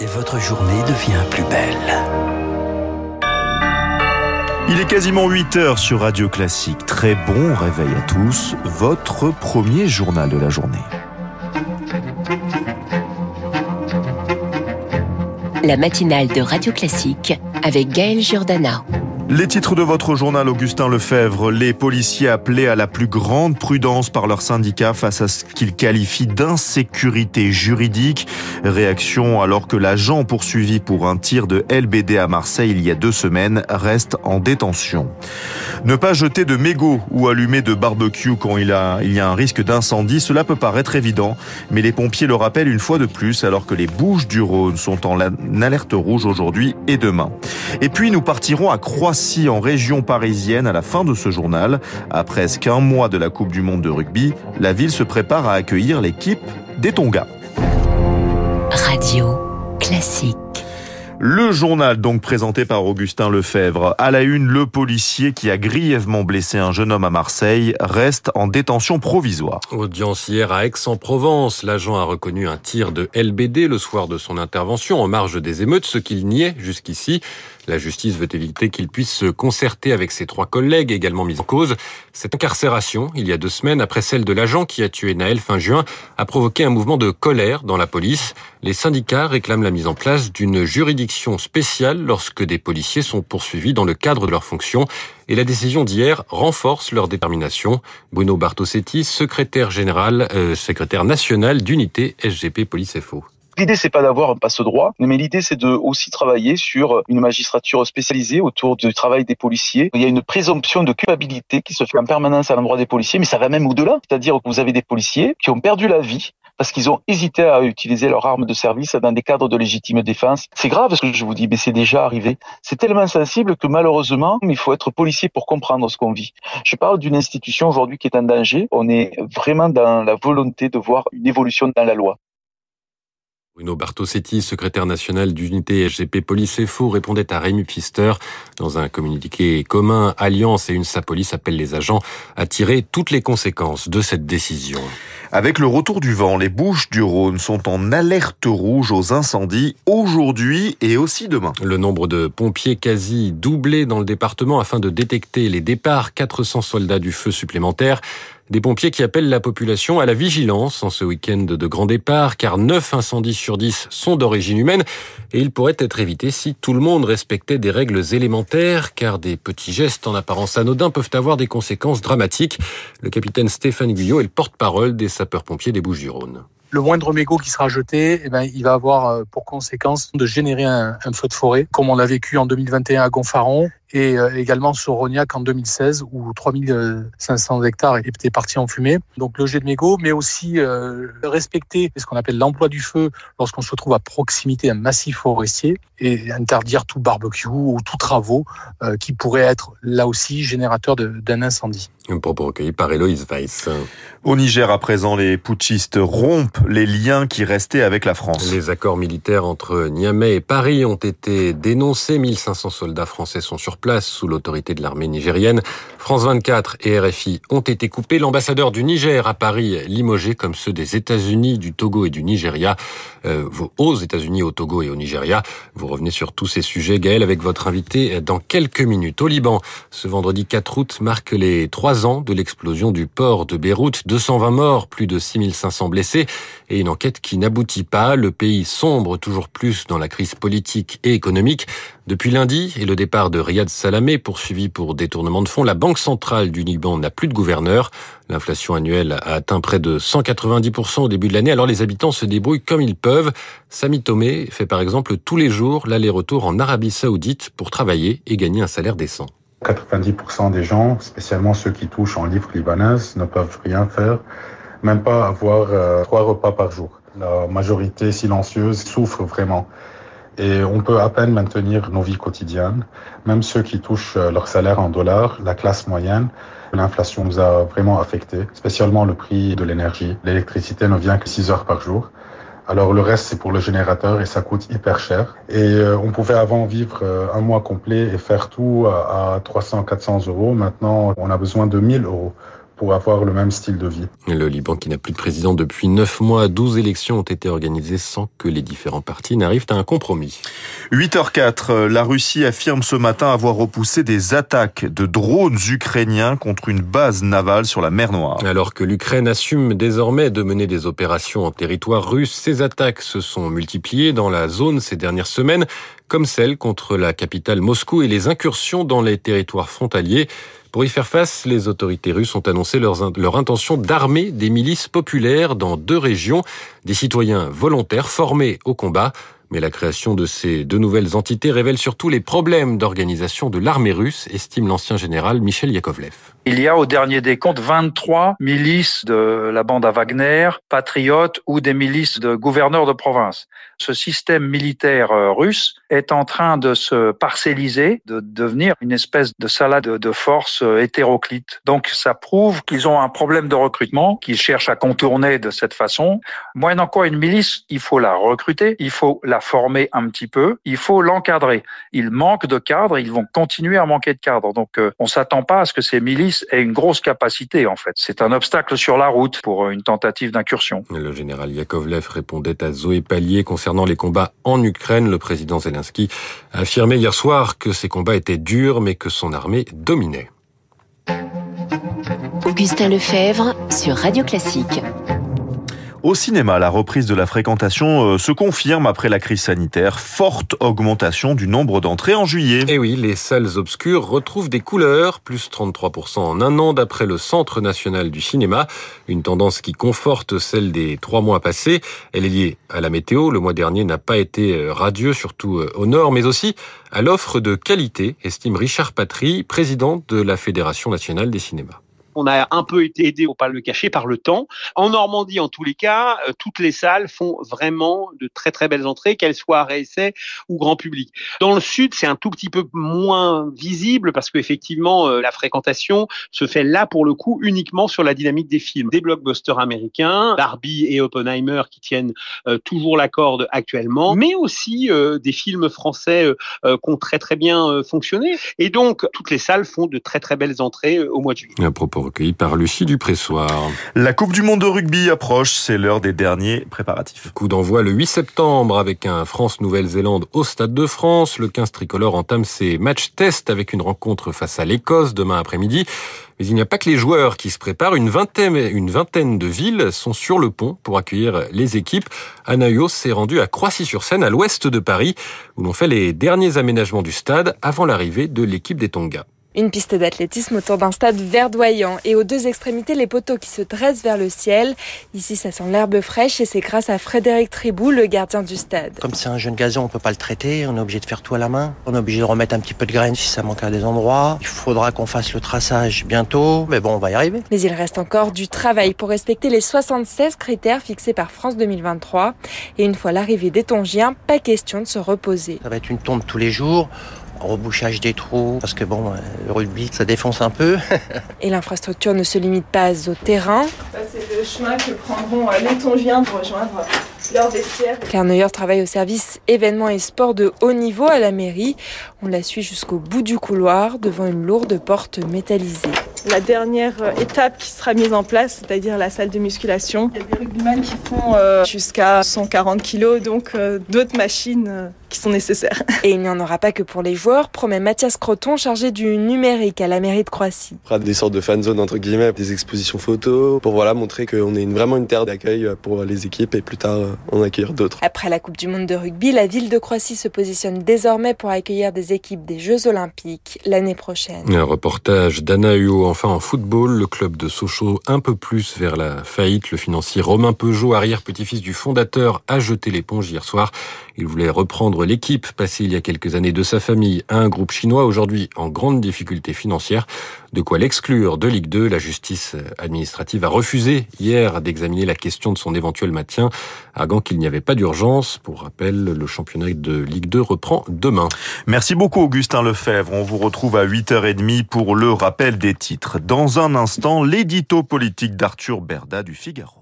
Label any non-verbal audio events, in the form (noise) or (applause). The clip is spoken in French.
et votre journée devient plus belle. Il est quasiment 8 heures sur Radio Classique. Très bon réveil à tous. Votre premier journal de la journée. La matinale de Radio Classique avec Gaël Giordana. Les titres de votre journal, Augustin Lefebvre. Les policiers appelés à la plus grande prudence par leur syndicat face à ce qu'ils qualifient d'insécurité juridique. Réaction alors que l'agent poursuivi pour un tir de LBD à Marseille il y a deux semaines reste en détention. Ne pas jeter de mégots ou allumer de barbecue quand il, a, il y a un risque d'incendie, cela peut paraître évident, mais les pompiers le rappellent une fois de plus alors que les Bouches du Rhône sont en alerte rouge aujourd'hui et demain. Et puis nous partirons à Croissy en région parisienne à la fin de ce journal. À presque un mois de la Coupe du Monde de rugby, la ville se prépare à accueillir l'équipe des Tonga. Radio classique. Le journal donc présenté par Augustin Lefebvre. À la une, le policier qui a grièvement blessé un jeune homme à Marseille reste en détention provisoire. Audience hier à Aix-en-Provence. L'agent a reconnu un tir de LBD le soir de son intervention en marge des émeutes, ce qu'il niait jusqu'ici. La justice veut éviter qu'il puisse se concerter avec ses trois collègues également mis en cause. Cette incarcération, il y a deux semaines, après celle de l'agent qui a tué Naël fin juin, a provoqué un mouvement de colère dans la police. Les syndicats réclament la mise en place d'une juridiction spéciale lorsque des policiers sont poursuivis dans le cadre de leurs fonctions. Et la décision d'hier renforce leur détermination. Bruno Bartosetti, secrétaire général, euh, secrétaire national d'unité SGP Police FO. L'idée, c'est pas d'avoir un passe-droit, mais l'idée, c'est de aussi travailler sur une magistrature spécialisée autour du travail des policiers. Il y a une présomption de culpabilité qui se fait en permanence à l'endroit des policiers, mais ça va même au-delà. C'est-à-dire que vous avez des policiers qui ont perdu la vie parce qu'ils ont hésité à utiliser leur arme de service dans des cadres de légitime défense. C'est grave ce que je vous dis, mais c'est déjà arrivé. C'est tellement sensible que malheureusement, il faut être policier pour comprendre ce qu'on vit. Je parle d'une institution aujourd'hui qui est en danger. On est vraiment dans la volonté de voir une évolution dans la loi. Bruno Bartosetti, secrétaire national d'unité SGP Police et Faux, répondait à Rémi Pfister. Dans un communiqué commun, Alliance et UNSA Police appellent les agents à tirer toutes les conséquences de cette décision. Avec le retour du vent, les Bouches du Rhône sont en alerte rouge aux incendies aujourd'hui et aussi demain. Le nombre de pompiers quasi doublé dans le département afin de détecter les départs. 400 soldats du feu supplémentaires. Des pompiers qui appellent la population à la vigilance en ce week-end de grand départ, car 9 incendies sur 10 sont d'origine humaine et ils pourraient être évités si tout le monde respectait des règles élémentaires, car des petits gestes en apparence anodins peuvent avoir des conséquences dramatiques. Le capitaine Stéphane Guyot est le porte-parole des sapeurs-pompiers des Bouches-du-Rhône. Le moindre mégot qui sera jeté, eh ben, il va avoir euh, pour conséquence de générer un, un feu de forêt, comme on l'a vécu en 2021 à Gonfaron, et euh, également sur Rognac en 2016 où 3500 hectares étaient partis en fumée. Donc le jet de mégots, mais aussi euh, respecter ce qu'on appelle l'emploi du feu lorsqu'on se trouve à proximité d'un massif forestier et interdire tout barbecue ou tout travaux euh, qui pourraient être là aussi générateurs d'un incendie. Un propos recueilli par Héloïse Weiss. Au Niger, à présent, les putschistes rompent les liens qui restaient avec la France. Les accords militaires entre Niamey et Paris ont été dénoncés. 1500 soldats français sont sur place sous l'autorité de l'armée nigérienne. France 24 et RFI ont été coupés. L'ambassadeur du Niger à Paris, limogé comme ceux des États-Unis, du Togo et du Nigeria, euh, aux États-Unis, au Togo et au Nigeria. Vous revenez sur tous ces sujets, Gaël, avec votre invité dans quelques minutes. Au Liban, ce vendredi 4 août marque les trois ans de l'explosion du port de Beyrouth. 220 morts, plus de 6500 blessés et une enquête qui n'aboutit pas. Le pays sombre toujours plus dans la crise politique et économique. Depuis lundi et le départ de Riyad Salamé, poursuivi pour détournement de fonds, la Banque centrale du Liban n'a plus de gouverneur. L'inflation annuelle a atteint près de 190% au début de l'année, alors les habitants se débrouillent comme ils peuvent. Sami Tomé fait par exemple tous les jours l'aller-retour en Arabie Saoudite pour travailler et gagner un salaire décent. 90% des gens, spécialement ceux qui touchent en livres libanaises, ne peuvent rien faire, même pas avoir euh, trois repas par jour. La majorité silencieuse souffre vraiment et on peut à peine maintenir nos vies quotidiennes. Même ceux qui touchent euh, leur salaire en dollars, la classe moyenne, l'inflation nous a vraiment affectés, spécialement le prix de l'énergie. L'électricité ne vient que 6 heures par jour. Alors le reste, c'est pour le générateur et ça coûte hyper cher. Et euh, on pouvait avant vivre euh, un mois complet et faire tout à 300, 400 euros. Maintenant, on a besoin de 1000 euros pour avoir le même style de vie. Le Liban qui n'a plus de président depuis neuf mois, 12 élections ont été organisées sans que les différents partis n'arrivent à un compromis. 8h04, la Russie affirme ce matin avoir repoussé des attaques de drones ukrainiens contre une base navale sur la mer Noire. Alors que l'Ukraine assume désormais de mener des opérations en territoire russe, ces attaques se sont multipliées dans la zone ces dernières semaines, comme celle contre la capitale Moscou et les incursions dans les territoires frontaliers. Pour y faire face, les autorités russes ont annoncé leur, intention d'armer des milices populaires dans deux régions, des citoyens volontaires formés au combat. Mais la création de ces deux nouvelles entités révèle surtout les problèmes d'organisation de l'armée russe, estime l'ancien général Michel Yakovlev. Il y a au dernier des comptes 23 milices de la bande à Wagner, patriotes ou des milices de gouverneurs de province. Ce système militaire russe est en train de se parcelliser, de devenir une espèce de salade de forces hétéroclites. Donc ça prouve qu'ils ont un problème de recrutement, qu'ils cherchent à contourner de cette façon. Moyennant quoi une milice, il faut la recruter, il faut la former un petit peu, il faut l'encadrer. Il manque de cadres, ils vont continuer à manquer de cadres. Donc on s'attend pas à ce que ces milices aient une grosse capacité en fait. C'est un obstacle sur la route pour une tentative d'incursion. Le général Yakovlev répondait à Zoé Pallier concernant les combats en Ukraine. Le président Zelensky a affirmé hier soir que ces combats étaient durs mais que son armée dominait. Augustin Lefebvre sur Radio Classique. Au cinéma, la reprise de la fréquentation se confirme après la crise sanitaire. Forte augmentation du nombre d'entrées en juillet. Et oui, les salles obscures retrouvent des couleurs, plus 33% en un an d'après le Centre national du cinéma. Une tendance qui conforte celle des trois mois passés. Elle est liée à la météo. Le mois dernier n'a pas été radieux, surtout au nord, mais aussi à l'offre de qualité, estime Richard Patry, président de la Fédération nationale des cinémas on a un peu été aidé, au pas le cacher, par le temps. En Normandie, en tous les cas, toutes les salles font vraiment de très très belles entrées, qu'elles soient à ou grand public. Dans le sud, c'est un tout petit peu moins visible parce qu'effectivement, la fréquentation se fait là pour le coup uniquement sur la dynamique des films. Des blockbusters américains, Barbie et Oppenheimer qui tiennent toujours la corde actuellement, mais aussi des films français qui ont très très bien fonctionné. Et donc, toutes les salles font de très très belles entrées au mois de juillet. À propos recueilli par Lucie Dupressoir. La Coupe du Monde de rugby approche, c'est l'heure des derniers préparatifs. Coup d'envoi le 8 septembre avec un France-Nouvelle-Zélande au Stade de France. Le 15 tricolore entame ses matchs test avec une rencontre face à l'Écosse demain après-midi. Mais il n'y a pas que les joueurs qui se préparent. Une vingtaine, une vingtaine de villes sont sur le pont pour accueillir les équipes. Anaïos s'est rendu à Croissy-sur-Seine, à l'ouest de Paris, où l'on fait les derniers aménagements du stade avant l'arrivée de l'équipe des Tonga. Une piste d'athlétisme autour d'un stade verdoyant et aux deux extrémités les poteaux qui se dressent vers le ciel. Ici ça sent l'herbe fraîche et c'est grâce à Frédéric Tribou, le gardien du stade. Comme c'est un jeune gazon, on peut pas le traiter, on est obligé de faire tout à la main. On est obligé de remettre un petit peu de graines si ça manque à des endroits. Il faudra qu'on fasse le traçage bientôt, mais bon, on va y arriver. Mais il reste encore du travail pour respecter les 76 critères fixés par France 2023. Et une fois l'arrivée des Tongiens, pas question de se reposer. Ça va être une tombe tous les jours rebouchage des trous, parce que bon, le rugby, ça défonce un peu. (laughs) et l'infrastructure ne se limite pas au terrain. Ça, c'est le chemin que prendront les Tongiens pour rejoindre leur vestiaire. Claire Neuer travaille au service événements et sports de haut niveau à la mairie. On la suit jusqu'au bout du couloir, devant une lourde porte métallisée. La dernière étape qui sera mise en place, c'est-à-dire la salle de musculation. Il y a des rugbyman qui font euh, jusqu'à 140 kilos, donc euh, d'autres machines euh, qui sont nécessaires. (laughs) Et il n'y en aura pas que pour les joueurs, promet Mathias Croton, chargé du numérique à la mairie de Croissy. On fera des sortes de fan zones, entre guillemets, des expositions photos, pour voilà, montrer qu'on est une, vraiment une terre d'accueil pour les équipes et plus tard en accueillir d'autres. Après la Coupe du Monde de rugby, la ville de Croissy se positionne désormais pour accueillir des équipes des Jeux Olympiques l'année prochaine. Un reportage d'Anna Huot. Enfin, en football, le club de Sochaux un peu plus vers la faillite. Le financier Romain Peugeot, arrière-petit-fils du fondateur, a jeté l'éponge hier soir. Il voulait reprendre l'équipe passée il y a quelques années de sa famille à un groupe chinois aujourd'hui en grande difficulté financière. De quoi l'exclure de Ligue 2. La justice administrative a refusé hier d'examiner la question de son éventuel maintien, arguant qu'il n'y avait pas d'urgence. Pour rappel, le championnat de Ligue 2 reprend demain. Merci beaucoup Augustin Lefebvre. On vous retrouve à 8h30 pour le rappel des titres. Dans un instant, l'édito politique d'Arthur Berda du Figaro.